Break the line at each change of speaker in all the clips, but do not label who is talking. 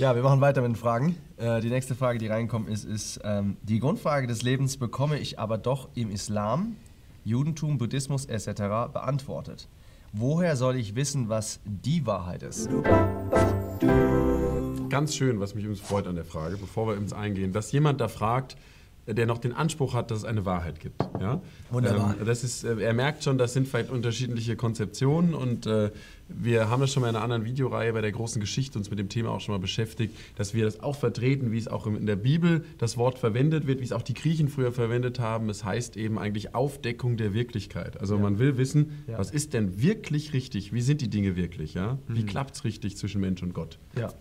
Ja, wir machen weiter mit den Fragen. Äh, die nächste Frage, die reinkommt, ist, ist ähm, die Grundfrage des Lebens bekomme ich aber doch im Islam, Judentum, Buddhismus etc. beantwortet. Woher soll ich wissen, was die Wahrheit ist?
Ganz schön, was mich übrigens freut an der Frage, bevor wir ins Eingehen, dass jemand da fragt, der noch den Anspruch hat, dass es eine Wahrheit gibt. Ja?
Wunderbar.
Ähm, das ist, äh, er merkt schon, das sind vielleicht unterschiedliche Konzeptionen und äh, wir haben das schon mal in einer anderen Videoreihe bei der großen Geschichte uns mit dem Thema auch schon mal beschäftigt, dass wir das auch vertreten, wie es auch in der Bibel das Wort verwendet wird, wie es auch die Griechen früher verwendet haben. Es heißt eben eigentlich Aufdeckung der Wirklichkeit. Also
Ja.
man will wissen,
Ja.
was ist denn wirklich richtig? Wie sind die Dinge wirklich? Ja? Wie
Mhm.
klappt es richtig zwischen Mensch und Gott?
Ja.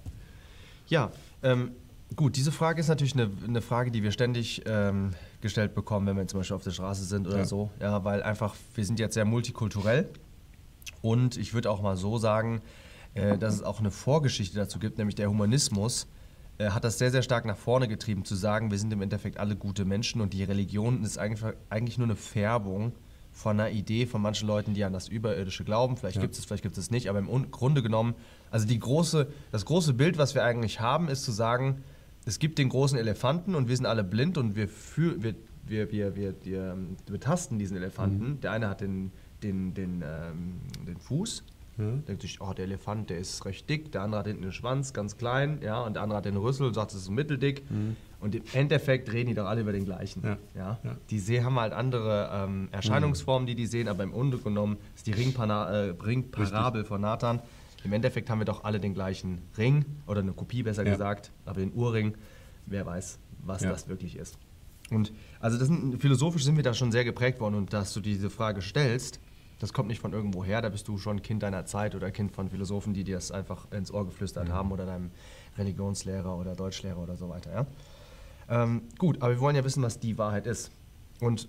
Ja, ähm, gut, diese Frage ist natürlich eine, eine Frage, die wir ständig ähm, gestellt bekommen, wenn wir zum Beispiel auf der Straße sind oder
Ja.
so. Ja, weil einfach, wir sind jetzt sehr multikulturell und ich würde auch mal so sagen, äh, dass es auch eine Vorgeschichte dazu gibt, nämlich der Humanismus äh, hat das sehr, sehr stark nach vorne getrieben, zu sagen, wir sind im Endeffekt alle gute Menschen und die Religion ist eigentlich, eigentlich nur eine Färbung von einer Idee von manchen Leuten, die an das Überirdische glauben. Vielleicht
Ja.
gibt es, vielleicht gibt es nicht, aber im Un- Grunde genommen, also die große, das große Bild, was wir eigentlich haben, ist zu sagen, es gibt den großen Elefanten und wir sind alle blind und wir, fühl, wir, wir, wir, wir, wir ähm, betasten diesen Elefanten. Der eine hat den, den, den, ähm, den Fuß,
Ja.
denkt sich, oh, der Elefant, der ist recht dick, der andere hat hinten den Schwanz, ganz klein, ja, und der andere hat den Rüssel und sagt, es ist mitteldick. Und im Endeffekt reden die doch alle über den gleichen.
Ja.
Ja.
Ja.
Die sehen, haben halt andere ähm, Erscheinungsformen, die die sehen, aber im Grunde genommen ist die Ringpana äh, Ringparabel von Nathan. Im Endeffekt haben wir doch alle den gleichen Ring oder eine Kopie besser
Ja.
gesagt, aber den Urring. Wer weiß, was
Ja.
das wirklich ist. Und also sind, philosophisch sind wir da schon sehr geprägt worden und dass du diese Frage stellst, das kommt nicht von irgendwo her, da bist du schon Kind deiner Zeit oder Kind von Philosophen, die dir das einfach ins Ohr geflüstert haben oder deinem Religionslehrer oder Deutschlehrer oder so weiter. Ja? Ähm, gut, aber wir wollen ja wissen, was die Wahrheit ist. Und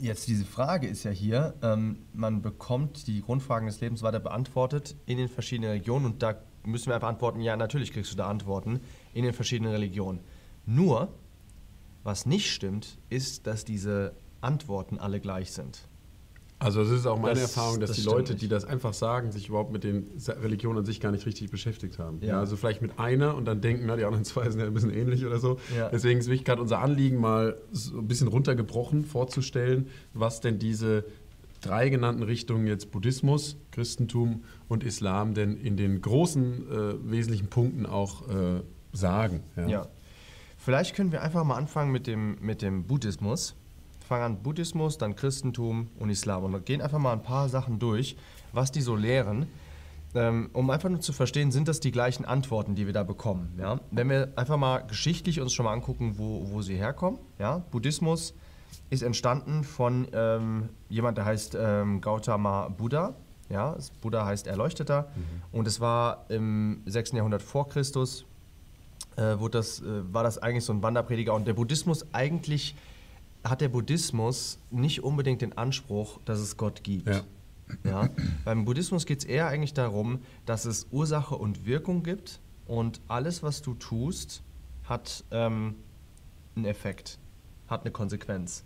jetzt diese Frage ist ja hier, ähm, man bekommt die Grundfragen des Lebens weiter beantwortet in den verschiedenen Religionen und da müssen wir einfach antworten, ja, natürlich kriegst du da Antworten in den verschiedenen Religionen. Nur, was nicht stimmt, ist, dass diese Antworten alle gleich sind.
Also es ist auch meine
Das-
Erfahrung, dass
das
die Leute,
nicht.
die das einfach sagen, sich überhaupt mit den Religionen an sich gar nicht richtig beschäftigt haben.
Ja.
Ja. also vielleicht mit einer und dann denken, na, die anderen zwei sind ja ein bisschen ähnlich oder so.
Ja.
Deswegen ist wirklich gerade unser Anliegen, mal so ein bisschen runtergebrochen vorzustellen, was denn diese drei genannten Richtungen jetzt Buddhismus, Christentum und Islam denn in den großen äh, wesentlichen Punkten auch äh, sagen.
Ja. Vielleicht können wir einfach mal anfangen mit dem, mit dem Buddhismus. Fangen an Buddhismus, dann Christentum und Islam. Und gehen einfach mal ein paar Sachen durch, was die so lehren. Ähm, um einfach nur zu verstehen, sind das die gleichen Antworten, die wir da bekommen. Ja? Wenn wir einfach mal geschichtlich uns schon mal angucken, wo, wo sie herkommen. Ja? Buddhismus ist entstanden von ähm, jemand, der heißt ähm, Gautama Buddha. Ja? Buddha heißt Erleuchteter. Und es war im 6. Jahrhundert vor Christus äh, das, äh, war das eigentlich so ein Wanderprediger. Und der Buddhismus eigentlich hat der Buddhismus nicht unbedingt den Anspruch, dass es Gott gibt.
Ja.
Ja? Beim Buddhismus geht es eher eigentlich darum, dass es Ursache und Wirkung gibt und alles, was du tust, hat ähm, einen Effekt, hat eine Konsequenz.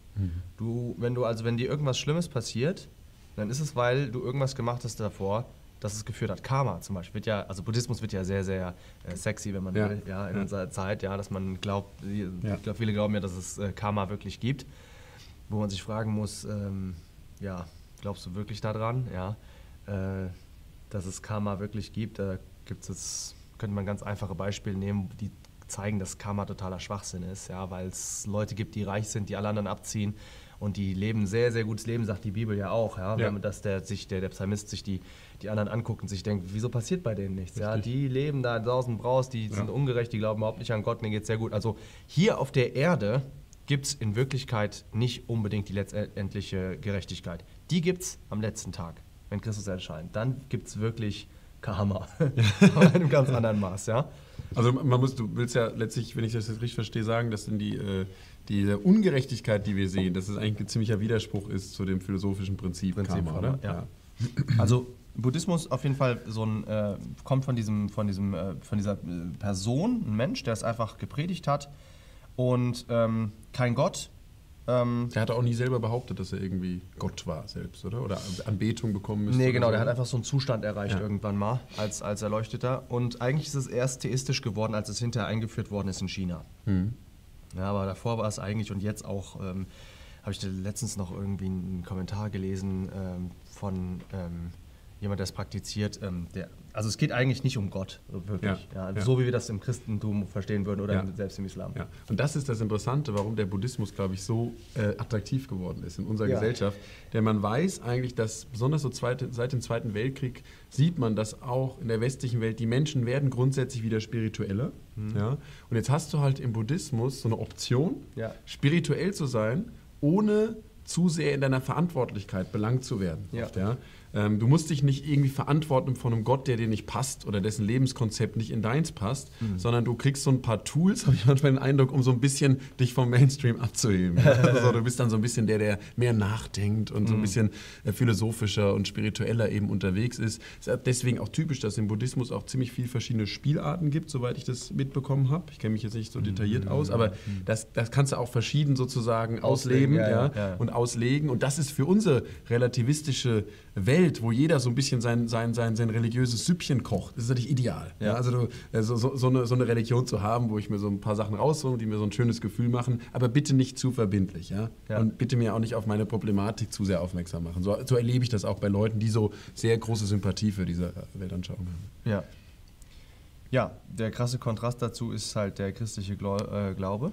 Du, wenn du, also wenn dir irgendwas Schlimmes passiert, dann ist es, weil du irgendwas gemacht hast davor, das es geführt hat. Karma zum Beispiel wird ja, also Buddhismus wird ja sehr, sehr äh, sexy, wenn man
Ja.
will, ja, in
Ja.
unserer Zeit, ja, dass man glaubt, ich glaube, viele glauben ja, dass es äh, Karma wirklich gibt, wo man sich fragen muss, ähm, ja, glaubst du wirklich daran, ja, äh, dass es Karma wirklich gibt? Da gibt es, könnte man ganz einfache Beispiele nehmen, die zeigen, dass Karma totaler Schwachsinn ist, ja, weil es Leute gibt, die reich sind, die alle anderen abziehen und die leben ein sehr, sehr gutes Leben, sagt die Bibel ja auch, ja,
Ja.
wenn man- dass der, sich, der, der Psalmist sich die, die anderen anguckt und sich denkt, wieso passiert bei denen nichts? Ja, die leben da draußen braus, die
Ja.
sind ungerecht, die glauben überhaupt nicht an Gott, denen geht es sehr gut. Also hier auf der Erde gibt es in Wirklichkeit nicht unbedingt die letztendliche Gerechtigkeit. Die gibt es am letzten Tag, wenn Christus erscheint. Dann gibt es wirklich Karma. in einem ganz anderen Maß, ja.
Also man muss, du willst ja letztlich, wenn ich das jetzt richtig verstehe, sagen, dass denn die, äh, diese Ungerechtigkeit, die wir sehen, dass es eigentlich ein ziemlicher Widerspruch ist zu dem philosophischen Prinzip,
Prinzip
Karma, oder?
ja. Also Buddhismus auf jeden Fall so ein, äh, kommt von, diesem, von, diesem, äh, von dieser äh, Person, ein Mensch, der es einfach gepredigt hat und ähm, kein Gott, Ähm,
Der hat auch nie selber behauptet, dass er irgendwie Gott war selbst, oder? Oder Anbetung bekommen müsste.
nee, genau,
so.
der hat einfach so einen Zustand erreicht
Ja.
irgendwann mal als, als Erleuchteter. Und eigentlich ist es erst theistisch geworden, als es hinterher eingeführt worden ist in China.
Hm.
Ja, aber davor war es eigentlich und jetzt auch, ähm, habe ich letztens noch irgendwie einen Kommentar gelesen ähm, von ähm, jemand, der es praktiziert. Ähm, der, also es geht eigentlich nicht um Gott, wirklich.
Ja,
Ja,
ja.
So wie wir das im Christentum verstehen würden oder selbst im Islam.
Und das ist das Interessante, warum der Buddhismus, glaube ich, so äh, attraktiv geworden ist in unserer. Gesellschaft. Denn man weiß eigentlich, dass besonders so zweite, seit dem Zweiten Weltkrieg sieht man, dass auch in der westlichen Welt die Menschen werden grundsätzlich wieder spiritueller.
Mhm.
Ja? Und jetzt hast du halt im Buddhismus so eine Option, spirituell zu sein, ohne zu sehr in deiner Verantwortlichkeit belangt zu werden. Oft, ja? Ähm, du musst dich nicht irgendwie verantworten von einem Gott, der dir nicht passt oder dessen Lebenskonzept nicht in deins passt,
Mhm.
sondern du kriegst so ein paar Tools, habe ich manchmal den Eindruck, um so ein bisschen dich vom Mainstream abzuheben. Also, du bist dann so ein bisschen der, der mehr nachdenkt und
Mhm.
so ein bisschen äh, philosophischer und spiritueller eben unterwegs ist. Es ist deswegen auch typisch, dass es im Buddhismus auch ziemlich viele verschiedene Spielarten gibt, soweit ich das mitbekommen habe. Ich kenne mich jetzt nicht so
Mhm.
detailliert aus, aber das, das kannst du auch verschieden sozusagen ausleben
ja,
ja,
ja, ja.
und auslegen. Und das ist für unsere relativistische Welt, wo jeder so ein bisschen sein, sein, sein, sein religiöses Süppchen kocht, das ist natürlich ideal. Ja.
Ja.
Also äh, so, so, so, eine, so eine Religion zu haben, wo ich mir so ein paar Sachen raushole, die mir so ein schönes Gefühl machen, aber bitte nicht zu verbindlich. Ja?
Ja.
Und bitte mir auch nicht auf meine Problematik zu sehr aufmerksam machen. So, so erlebe ich das auch bei Leuten, die so sehr große Sympathie für diese Weltanschauung haben.
Ja. Ja, der krasse Kontrast dazu ist halt der christliche Glau äh, Glaube.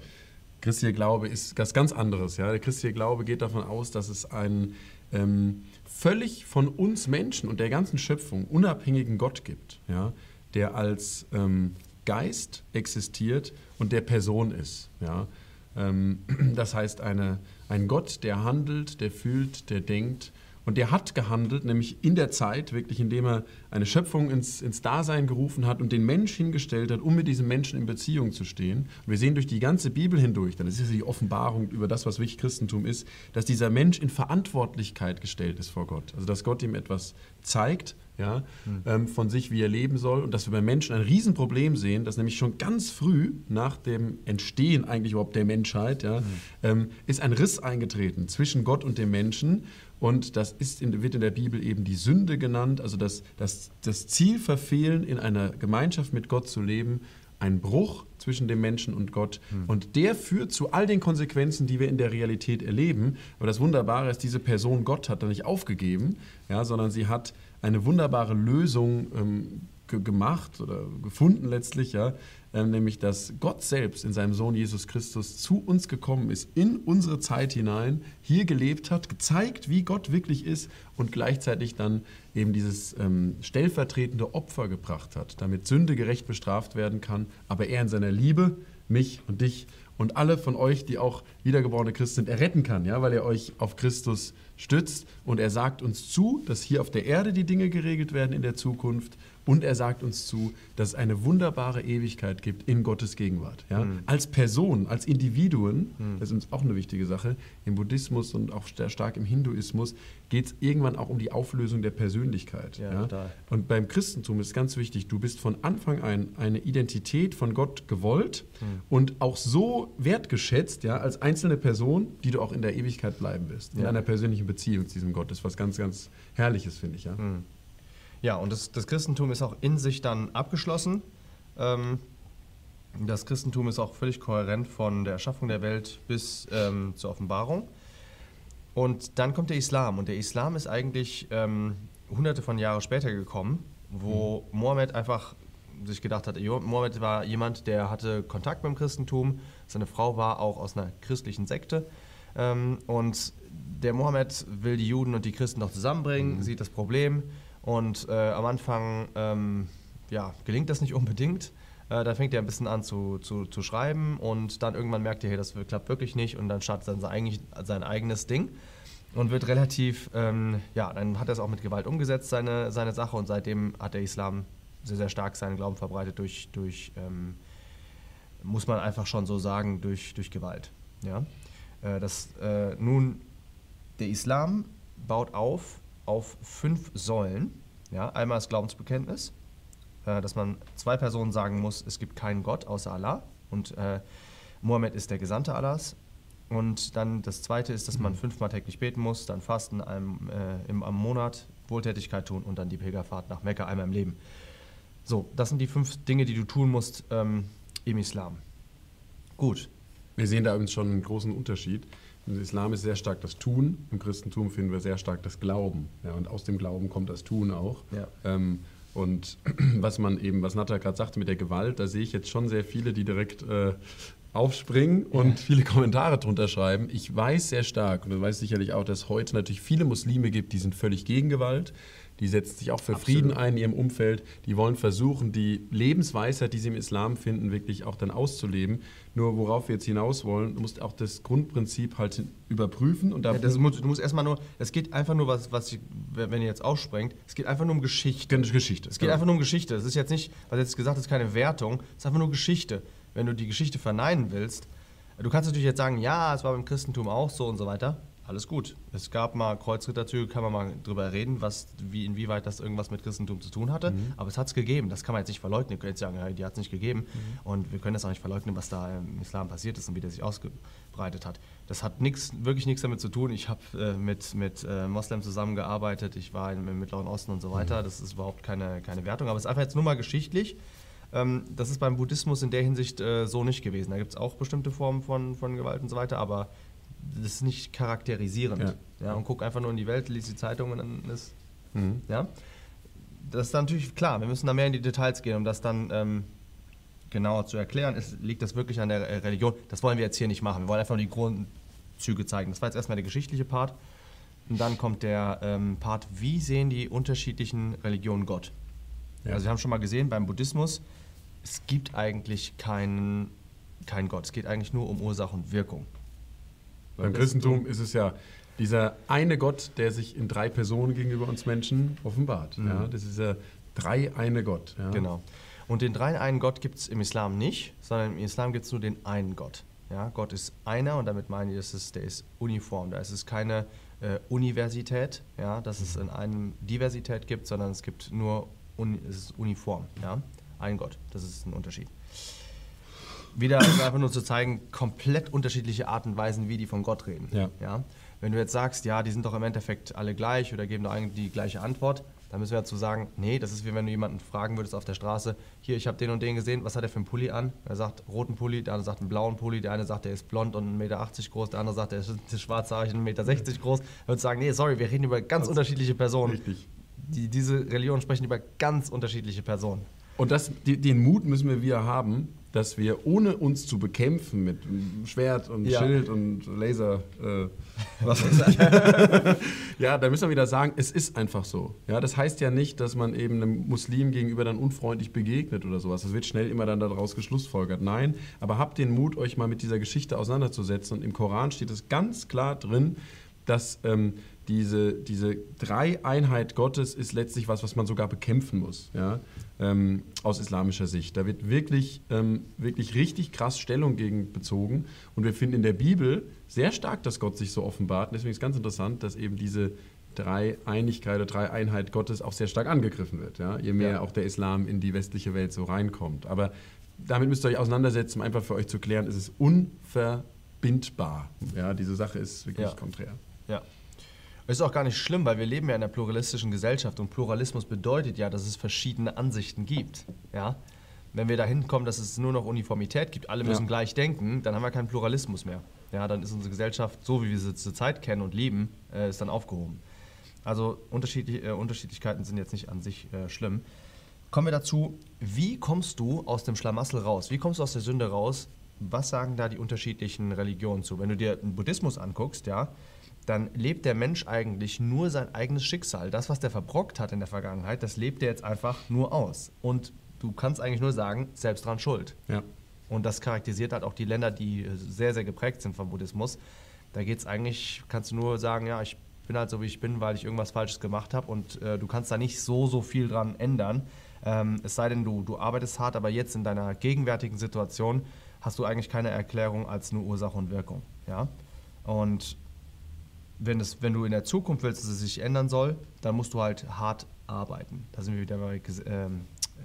Christlicher Glaube ist was ganz anderes. Ja? Der christliche Glaube geht davon aus, dass es einen ähm, völlig von uns Menschen und der ganzen Schöpfung unabhängigen Gott gibt, ja? der als ähm, Geist existiert und der Person ist. Ja? Ähm, das heißt, eine, ein Gott, der handelt, der fühlt, der denkt. Und der hat gehandelt, nämlich in der Zeit, wirklich indem er eine Schöpfung ins, ins Dasein gerufen hat und den Mensch hingestellt hat, um mit diesem Menschen in Beziehung zu stehen. Und wir sehen durch die ganze Bibel hindurch, dann ist es die Offenbarung über das, was wirklich Christentum ist, dass dieser Mensch in Verantwortlichkeit gestellt ist vor Gott. Also dass Gott ihm etwas zeigt, ja, ähm, von sich, wie er leben soll. Und dass wir beim Menschen ein Riesenproblem sehen, dass nämlich schon ganz früh nach dem Entstehen eigentlich überhaupt der Menschheit, ja, ähm, ist ein Riss eingetreten zwischen Gott und dem Menschen. Und das ist in, wird in der Bibel eben die Sünde genannt, also das, das, das Ziel verfehlen, in einer Gemeinschaft mit Gott zu leben, ein Bruch zwischen dem Menschen und Gott. Und der führt zu all den Konsequenzen, die wir in der Realität erleben. Aber das Wunderbare ist, diese Person Gott hat da nicht aufgegeben, ja, sondern sie hat eine wunderbare Lösung ähm, gemacht oder gefunden letztlich, ja, ähm, nämlich dass Gott selbst in seinem Sohn Jesus Christus zu uns gekommen ist, in unsere Zeit hinein, hier gelebt hat, gezeigt, wie Gott wirklich ist und gleichzeitig dann eben dieses ähm, stellvertretende Opfer gebracht hat, damit Sünde gerecht bestraft werden kann, aber er in seiner Liebe mich und dich und alle von euch, die auch wiedergeborene Christen sind, erretten kann, ja, weil er euch auf Christus stützt und er sagt uns zu, dass hier auf der Erde die Dinge geregelt werden in der Zukunft und er sagt uns zu, dass es eine wunderbare Ewigkeit gibt in Gottes Gegenwart. Ja? Als Person, als Individuen, das ist uns auch eine wichtige Sache, im Buddhismus und auch sehr stark im Hinduismus geht es irgendwann auch um die Auflösung der Persönlichkeit.
Ja,
Ja. Und beim Christentum ist ganz wichtig, du bist von Anfang an eine Identität von Gott gewollt und auch so wertgeschätzt, ja, als einzelne Person, die du auch in der Ewigkeit bleiben wirst. In einer persönlichen Beziehung zu diesem Gott. Das ist was ganz, ganz Herrliches, finde ich. Ja.
Ja, und das, das Christentum ist auch in sich dann abgeschlossen. Ähm, das Christentum ist auch völlig kohärent von der Erschaffung der Welt bis ähm, zur Offenbarung. Und dann kommt der Islam. Und der Islam ist eigentlich ähm, hunderte von Jahren später gekommen, wo Mohammed einfach sich gedacht hat, Mohammed war jemand, der hatte Kontakt mit dem Christentum. Seine Frau war auch aus einer christlichen Sekte. Ähm, und der Mohammed will die Juden und die Christen noch zusammenbringen, sieht das Problem. Und äh, am Anfang ähm, ja, gelingt das nicht unbedingt. Äh, dann fängt er ein bisschen an zu, zu, zu schreiben und dann irgendwann merkt er, hey, das klappt wirklich nicht und dann startet er sein, sein eigenes Ding und wird relativ, ähm, ja, dann hat er es auch mit Gewalt umgesetzt, seine, seine Sache und seitdem hat der Islam sehr, sehr stark seinen Glauben verbreitet durch, durch ähm, muss man einfach schon so sagen, durch, durch Gewalt. Ja? Äh, das, äh, nun, der Islam baut auf auf fünf Säulen. Ja? Einmal das Glaubensbekenntnis, äh, dass man zwei Personen sagen muss, es gibt keinen Gott außer Allah und äh, Mohammed ist der Gesandte Allahs. Und dann das zweite ist, dass man fünfmal täglich beten muss, dann Fasten einem, äh, im, am Monat, Wohltätigkeit tun und dann die Pilgerfahrt nach Mekka einmal im Leben. So, das sind die fünf Dinge, die du tun musst ähm, im Islam. Gut.
Wir sehen da übrigens schon einen großen Unterschied. Im Islam ist sehr stark das Tun, im Christentum finden wir sehr stark das Glauben. Ja, und aus dem Glauben kommt das Tun auch.
Ja.
Ähm, und was man eben, was Natter gerade sagte mit der Gewalt, da sehe ich jetzt schon sehr viele, die direkt äh, aufspringen und viele Kommentare drunter schreiben. Ich weiß sehr stark, und du weißt sicherlich auch, dass es heute natürlich viele Muslime gibt, die sind völlig gegen Gewalt. Die setzen sich auch für
Absolut.
Frieden ein in ihrem Umfeld. Die wollen versuchen, die Lebensweisheit, die sie im Islam finden, wirklich auch dann auszuleben. Nur worauf wir jetzt hinaus wollen, du musst auch das Grundprinzip halt überprüfen. Und
Ja, das muss, du musst erstmal nur, es geht einfach nur, was, was ich, wenn ihr jetzt aussprengt, es geht einfach nur um Geschichte.
Geschichte.
Es geht einfach nur um Geschichte. Es ist jetzt nicht, was jetzt gesagt ist, keine Wertung, es ist einfach nur Geschichte. Wenn du die Geschichte verneinen willst, du kannst natürlich jetzt sagen, ja, es war beim Christentum auch so und so weiter. Alles gut. Es gab mal Kreuzritterzüge, kann man mal drüber reden, was, wie, inwieweit das irgendwas mit Christentum zu tun hatte. Aber es hat es gegeben. Das kann man jetzt nicht verleugnen. Ihr könnt jetzt sagen, ja, die hat es nicht gegeben. Und wir können das auch nicht verleugnen, was da im Islam passiert ist und wie der sich ausgebreitet hat. Das hat nix, wirklich nichts damit zu tun. Ich habe äh, mit, mit äh, Moslems zusammengearbeitet. Ich war im, im Mittleren Osten und so weiter. Das ist überhaupt keine, keine Wertung. Aber es ist einfach jetzt nur mal geschichtlich. Ähm, das ist beim Buddhismus in der Hinsicht äh, so nicht gewesen. Da gibt es auch bestimmte Formen von, von Gewalt und so weiter, aber das ist nicht charakterisierend.
Ja.
Ja. und guck einfach nur in die Welt, liest die Zeitung und dann ist.
Mhm.
Ja. Das ist dann natürlich klar, wir müssen da mehr in die Details gehen, um das dann ähm, genauer zu erklären. Ist, liegt das wirklich an der äh, Religion? Das wollen wir jetzt hier nicht machen. Wir wollen einfach nur die Grundzüge zeigen. Das war jetzt erstmal der geschichtliche Part. Und dann kommt der ähm, Part, wie sehen die unterschiedlichen Religionen Gott?
Ja.
Also wir haben schon mal gesehen, beim Buddhismus, es gibt eigentlich keinen, keinen Gott. Es geht eigentlich nur um Ursache und Wirkung.
Beim Christentum ist es ja dieser eine Gott, der sich in drei Personen gegenüber uns Menschen offenbart.
Mhm.
Ja, das ist der drei eine Gott. Ja.
Genau. Und den dreien einen Gott gibt es im Islam nicht, sondern im Islam gibt es nur den einen Gott. Ja, Gott ist einer und damit meine ich, dass es, der ist uniform. Da ist es keine äh, Universität, ja, dass es in einem Diversität gibt, sondern es gibt nur uni, es ist uniform. Ja? Ein Gott, das ist ein Unterschied. Wieder also einfach nur zu zeigen, komplett unterschiedliche Arten und Weisen, wie die von Gott reden.
Ja.
Ja? Wenn du jetzt sagst, ja, die sind doch im Endeffekt alle gleich oder geben doch eigentlich die gleiche Antwort, dann müssen wir dazu sagen, nee, das ist wie wenn du jemanden fragen würdest auf der Straße, hier, ich habe den und den gesehen, was hat er für einen Pulli an? Er sagt roten Pulli, der andere sagt einen blauen Pulli, der eine sagt, er ist blond und 1,80 Meter groß, der andere sagt, er ist schwarzhaarig und 1,60 Meter groß. Er würde sagen, nee, sorry, wir reden über ganz unterschiedliche Personen.
Richtig.
Die, diese Religionen sprechen über ganz unterschiedliche Personen.
Und das, die, den Mut müssen wir wieder haben, dass wir ohne uns zu bekämpfen mit Schwert und
Ja.
Schild und Laser, äh, was weiß ich. ja, da müssen wir wieder sagen, es ist einfach so. Ja, das heißt ja nicht, dass man eben einem Muslim gegenüber dann unfreundlich begegnet oder sowas. Das wird schnell immer dann daraus geschlussfolgert. Nein, aber habt den Mut, euch mal mit dieser Geschichte auseinanderzusetzen. Und im Koran steht es ganz klar drin, dass ähm, diese, diese Dreieinheit Gottes ist letztlich was, was man sogar bekämpfen muss, ja, ähm, aus islamischer Sicht. Da wird wirklich, ähm, wirklich richtig krass Stellung gegen bezogen. Und wir finden in der Bibel sehr stark, dass Gott sich so offenbart. Und deswegen ist ganz interessant, dass eben diese Dreieinigkeit oder Dreieinheit Gottes auch sehr stark angegriffen wird. Ja? Je mehr
Ja.
auch der Islam in die westliche Welt so reinkommt. Aber damit müsst ihr euch auseinandersetzen, um einfach für euch zu klären, es ist unverbindbar. Ja, diese Sache ist wirklich
Ja.
konträr.
Ja. Ist auch gar nicht schlimm, weil wir leben ja in einer pluralistischen Gesellschaft und Pluralismus bedeutet ja, dass es verschiedene Ansichten gibt. Ja? Wenn wir dahin kommen, dass es nur noch Uniformität gibt, alle müssen
Ja.
gleich denken, dann haben wir keinen Pluralismus mehr. Ja, dann ist unsere Gesellschaft, so wie wir sie zurzeit kennen und lieben, äh, ist dann aufgehoben. Also unterschiedlich, äh, Unterschiedlichkeiten sind jetzt nicht an sich äh, schlimm. Kommen wir dazu, wie kommst du aus dem Schlamassel raus? Wie kommst du aus der Sünde raus? Was sagen da die unterschiedlichen Religionen zu? Wenn du dir den Buddhismus anguckst, ja, dann lebt der Mensch eigentlich nur sein eigenes Schicksal. Das, was der verbrockt hat in der Vergangenheit, das lebt er jetzt einfach nur aus. Und du kannst eigentlich nur sagen, selbst dran schuld.
Ja.
Und das charakterisiert halt auch die Länder, die äh, sehr, sehr geprägt sind vom Buddhismus. Da geht es eigentlich, kannst du nur sagen, ja, ich bin halt so, wie ich bin, weil ich irgendwas Falsches gemacht habe und äh, du kannst da nicht so, so viel dran ändern. Ähm, es sei denn, du, du arbeitest hart, aber jetzt in deiner gegenwärtigen Situation hast du eigentlich keine Erklärung als nur Ursache und Wirkung. Ja? Und wenn, es, wenn du in der Zukunft willst, dass es sich ändern soll, dann musst du halt hart arbeiten. Da sind wir wieder bei ähm,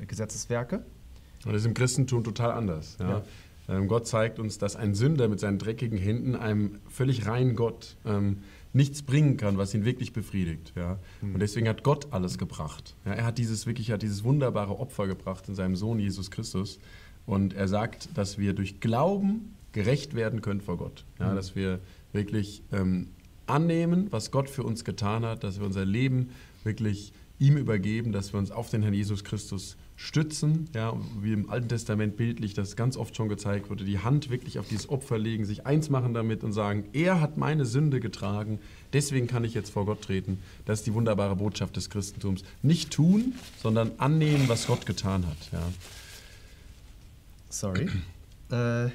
Gesetzeswerke.
Und das ist im Christentum total anders. Ja.
Ja.
Ähm, Gott zeigt uns, dass ein Sünder mit seinen dreckigen Händen einem völlig reinen Gott ähm, nichts bringen kann, was ihn wirklich befriedigt. Ja? Mhm. Und deswegen hat Gott alles gebracht. Ja, er hat dieses wirklich hat dieses wunderbare Opfer gebracht in seinem Sohn Jesus Christus. Und er sagt, dass wir durch Glauben gerecht werden können vor Gott. Ja, mhm. Dass wir wirklich ähm, annehmen, was Gott für uns getan hat, dass wir unser Leben wirklich ihm übergeben, dass wir uns auf den Herrn Jesus Christus stützen, ja, wie im Alten Testament bildlich das ganz oft schon gezeigt wurde, die Hand wirklich auf dieses Opfer legen, sich eins machen damit und sagen, er hat meine Sünde getragen, deswegen kann ich jetzt vor Gott treten. Das ist die wunderbare Botschaft des Christentums. Nicht tun, sondern annehmen, was Gott getan hat. Ja.
Sorry. äh,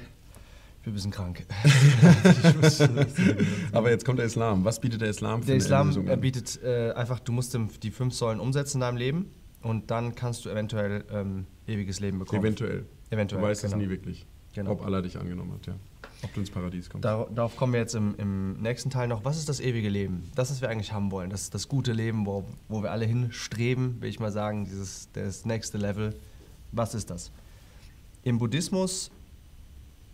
ich bin ein bisschen krank.
Aber jetzt kommt der Islam. Was bietet der Islam
für Der Islam Lösung bietet äh, einfach, du musst die fünf Säulen umsetzen in deinem Leben und dann kannst du eventuell ähm, ewiges Leben bekommen.
Eventuell.
Eventuell.
Du weißt genau. es nie wirklich, genau. ob Allah dich angenommen hat, ja. Ob du ins Paradies kommst.
Dar darauf kommen wir jetzt im, im, nächsten Teil noch. Was ist das ewige Leben? Das, was wir eigentlich haben wollen. Das ist das gute Leben, wo, wo wir alle hinstreben, will ich mal sagen. Dieses, das nächste Level. Was ist das? Im Buddhismus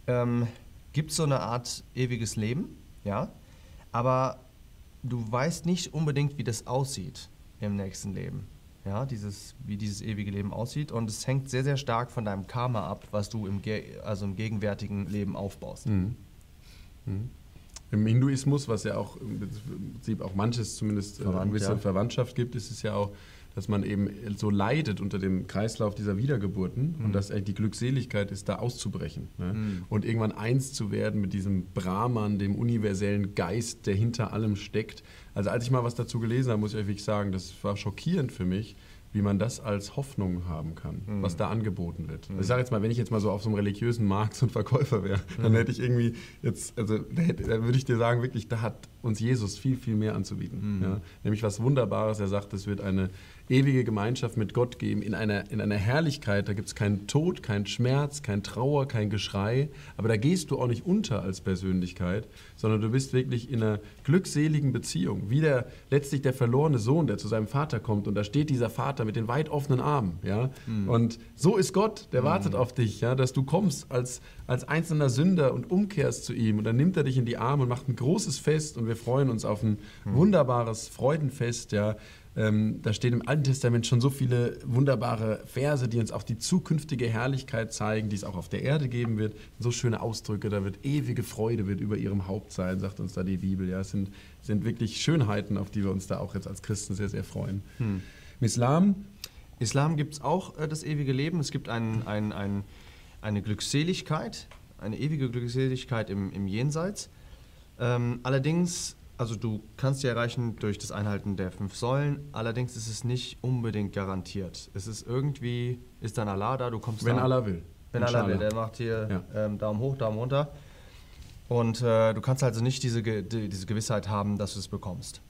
ähm, gibt es so eine Art ewiges Leben, ja, aber du weißt nicht unbedingt, wie das aussieht im nächsten Leben. Ja, dieses, wie dieses ewige Leben aussieht. Und es hängt sehr, sehr stark von deinem Karma ab, was du im, also im gegenwärtigen Leben aufbaust. Mhm.
Mhm. Im Hinduismus, was ja auch im Prinzip auch manches zumindest äh, Verwandt, eine gewisse ja. Verwandtschaft gibt, ist es ja auch dass man eben so leidet unter dem Kreislauf dieser Wiedergeburten mhm. und dass die Glückseligkeit ist, da auszubrechen ne? mhm. und irgendwann eins zu werden mit diesem Brahman, dem universellen Geist, der hinter allem steckt. Also als ich mal was dazu gelesen habe, muss ich wirklich sagen, das war schockierend für mich, wie man das als Hoffnung haben kann, mhm. was da angeboten wird. Mhm. ich sage jetzt mal, wenn ich jetzt mal so auf so einem religiösen Markt so ein Verkäufer wäre, dann mhm. hätte ich irgendwie jetzt, also da, hätte, da, würde ich dir sagen, wirklich, da hat uns Jesus viel, viel mehr anzubieten. Mhm. Ja? Nämlich was Wunderbares. Er sagt, es wird eine ewige Gemeinschaft mit Gott geben, in einer, in einer Herrlichkeit. Da gibt es keinen Tod, keinen Schmerz, kein Trauer, kein Geschrei. Aber da gehst du auch nicht unter als Persönlichkeit, sondern du bist wirklich in einer glückseligen Beziehung. Wie der, letztlich der verlorene Sohn, der zu seinem Vater kommt und da steht dieser Vater mit den weit offenen Armen. Ja? Mhm. Und so ist Gott, der mhm. wartet auf dich, ja? dass du kommst als, als einzelner Sünder und umkehrst zu ihm. Und dann nimmt er dich in die Arme und macht ein großes Fest und wir freuen uns auf ein mhm. wunderbares Freudenfest. Ja? Ähm, da stehen im Alten Testament schon so viele wunderbare Verse, die uns auch die zukünftige Herrlichkeit zeigen, die es auch auf der Erde geben wird. So schöne Ausdrücke, da wird ewige Freude wird über ihrem Haupt sein, sagt uns da die Bibel. Ja, es sind, sind wirklich Schönheiten, auf die wir uns da auch jetzt als Christen sehr, sehr freuen. Hm. Im Islam?
Islam gibt es auch äh, das ewige Leben. Es gibt ein, ein, ein, eine Glückseligkeit, eine ewige Glückseligkeit im, im Jenseits. Ähm, allerdings also du kannst die erreichen durch das Einhalten der fünf Säulen, allerdings ist es nicht unbedingt garantiert. Es ist irgendwie, ist dann Allah da, du kommst
Wenn da, Allah will.
Wenn Inshallah. Allah will, der macht hier ja. ähm, Daumen hoch, Daumen runter. Und äh, du kannst also nicht diese, die, diese Gewissheit haben, dass du es bekommst.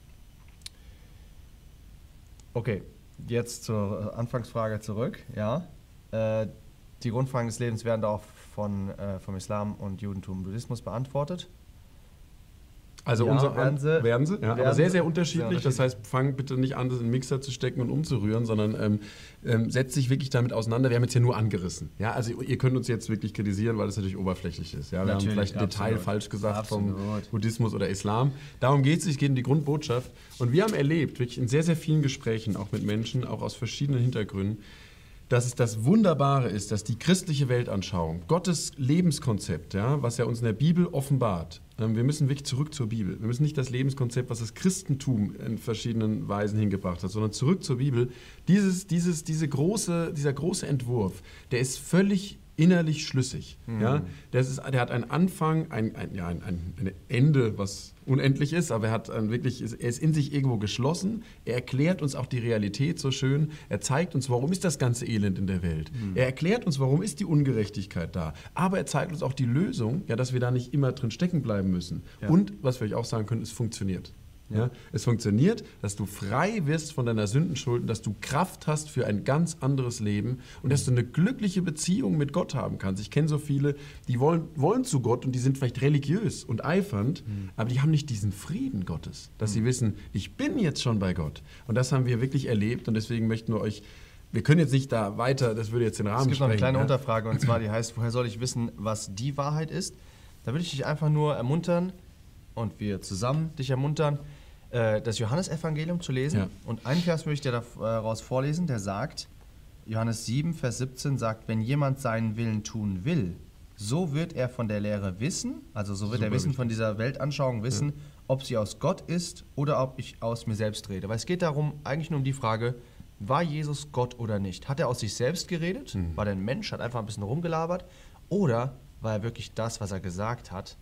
Okay, jetzt zur Anfangsfrage zurück. Ja, äh, die Grundfragen des Lebens werden da auch von, äh, vom Islam und Judentum und Buddhismus beantwortet.
Also ja, unsere werden sie, werden sie, ja, werden aber sehr, sehr unterschiedlich. Das heißt, fang bitte nicht an, das in den Mixer zu stecken und umzurühren, sondern ähm, ähm, setzt sich wirklich damit auseinander. Wir haben jetzt hier nur angerissen. Ja, also ihr könnt uns jetzt wirklich kritisieren, weil das natürlich oberflächlich ist. Ja, wir natürlich, haben vielleicht ein absolut. Detail falsch gesagt absolut. vom Buddhismus oder Islam. Darum geht es, es geht um die Grundbotschaft. Und wir haben erlebt, wirklich in sehr, sehr vielen Gesprächen, auch mit Menschen, auch aus verschiedenen Hintergründen, dass es das Wunderbare ist, dass die christliche Weltanschauung, Gottes Lebenskonzept, ja, was er uns in der Bibel offenbart, ähm, wir müssen wirklich zurück zur Bibel. Wir müssen nicht das Lebenskonzept, was das Christentum in verschiedenen Weisen hingebracht hat, sondern zurück zur Bibel. Dieses, dieses, diese große, dieser große Entwurf, der ist völlig innerlich schlüssig. Mhm. Ja? Der, ist, der hat einen Anfang, ein, ein, ja, ein, ein Ende, was unendlich ist, aber er hat wirklich, er ist in sich irgendwo geschlossen. Er erklärt uns auch die Realität so schön. Er zeigt uns, warum ist das ganze Elend in der Welt. Mhm. Er erklärt uns, warum ist die Ungerechtigkeit da. Aber er zeigt uns auch die Lösung, ja, dass wir da nicht immer drin stecken bleiben müssen. Ja. Und was wir euch auch sagen können, es funktioniert. Ja? Es funktioniert, dass du frei wirst von deiner Sündenschulden, dass du Kraft hast für ein ganz anderes Leben und dass du eine glückliche Beziehung mit Gott haben kannst. Ich kenne so viele, die wollen, wollen zu Gott und die sind vielleicht religiös und eifernd, mhm. aber die haben nicht diesen Frieden Gottes, dass mhm. sie wissen, ich bin jetzt schon bei Gott. Und das haben wir wirklich erlebt und deswegen möchten wir euch wir können jetzt nicht da weiter, das würde jetzt den Rahmen
Es gibt noch eine
sprengen,
kleine
ja?
Unterfrage und zwar die heißt, woher soll ich wissen, was die Wahrheit ist? Da würde ich dich einfach nur ermuntern und wir zusammen dich ermuntern, äh, das Johannesevangelium zu lesen.
Ja.
Und einen Vers würde ich dir daraus vorlesen, der sagt, Johannes 7, Vers 17 sagt, wenn jemand seinen Willen tun will, so wird er von der Lehre wissen, also so wird er
Super
wissen
wichtig.
von dieser Weltanschauung wissen, ob sie aus Gott ist oder ob ich aus mir selbst rede. Weil es geht darum, eigentlich nur um die Frage, war Jesus Gott oder nicht? Hat er aus sich selbst geredet?
Mhm.
War der ein Mensch, hat einfach ein bisschen rumgelabert? Oder war er wirklich das, was er gesagt hat?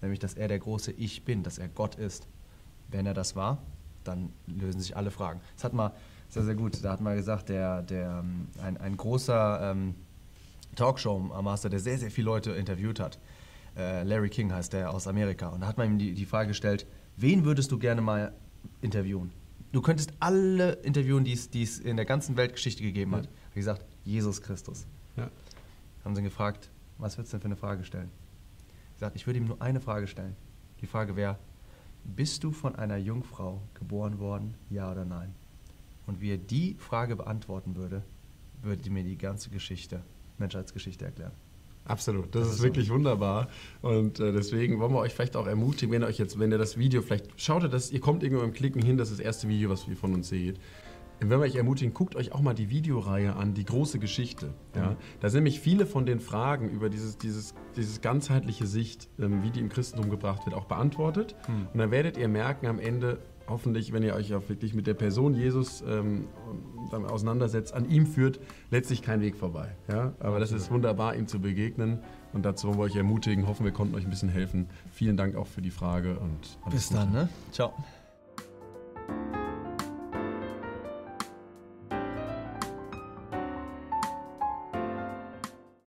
Nämlich, dass er der große Ich bin, dass er Gott ist. Wenn er das war, dann lösen sich alle Fragen. Das hat mal, sehr, sehr gut, da hat mal gesagt, der, der, ähm, ein, ein großer ähm, Talkshow-Master, der sehr, sehr viele Leute interviewt hat, äh, Larry King heißt der aus Amerika, und da hat man ihm die, die Frage gestellt, wen würdest du gerne mal interviewen? Du könntest alle interviewen, die es- die es in der ganzen Weltgeschichte gegeben hat.
Ja.
Wie gesagt, Jesus Christus.
Ja.
Haben sie ihn gefragt, was würdest du denn für eine Frage stellen? Er sagt, ich würde ihm nur eine Frage stellen. Die Frage wäre, bist du von einer Jungfrau geboren worden, ja oder nein? Und wie er die Frage beantworten würde, würde mir die ganze Geschichte, Menschheitsgeschichte erklären.
Absolut, das,
Das
ist,
ist so.
wirklich wunderbar und äh, deswegen wollen wir euch vielleicht auch ermutigen, wenn ihr euch jetzt, wenn ihr das Video vielleicht schaut, ihr das, ihr kommt irgendwo im Klicken hin, das ist das erste Video, was ihr von uns seht. Wenn wir euch ermutigen, guckt euch auch mal die Videoreihe an, die große Geschichte. Ja?
Mhm.
Da sind nämlich viele von den Fragen über dieses, dieses, dieses ganzheitliche Sicht, ähm, wie die im Christentum gebracht wird, auch beantwortet.
Mhm.
Und dann werdet ihr merken am Ende, hoffentlich, wenn ihr euch auch wirklich mit der Person Jesus ähm, auseinandersetzt, an ihm führt letztlich kein Weg vorbei. Ja? Aber das ist wunderbar, ihm zu begegnen. Und dazu wollen wir euch ermutigen, hoffen, wir konnten euch ein bisschen helfen. Vielen Dank auch für die Frage und alles
Bis
Gute.
dann, ne? Ciao.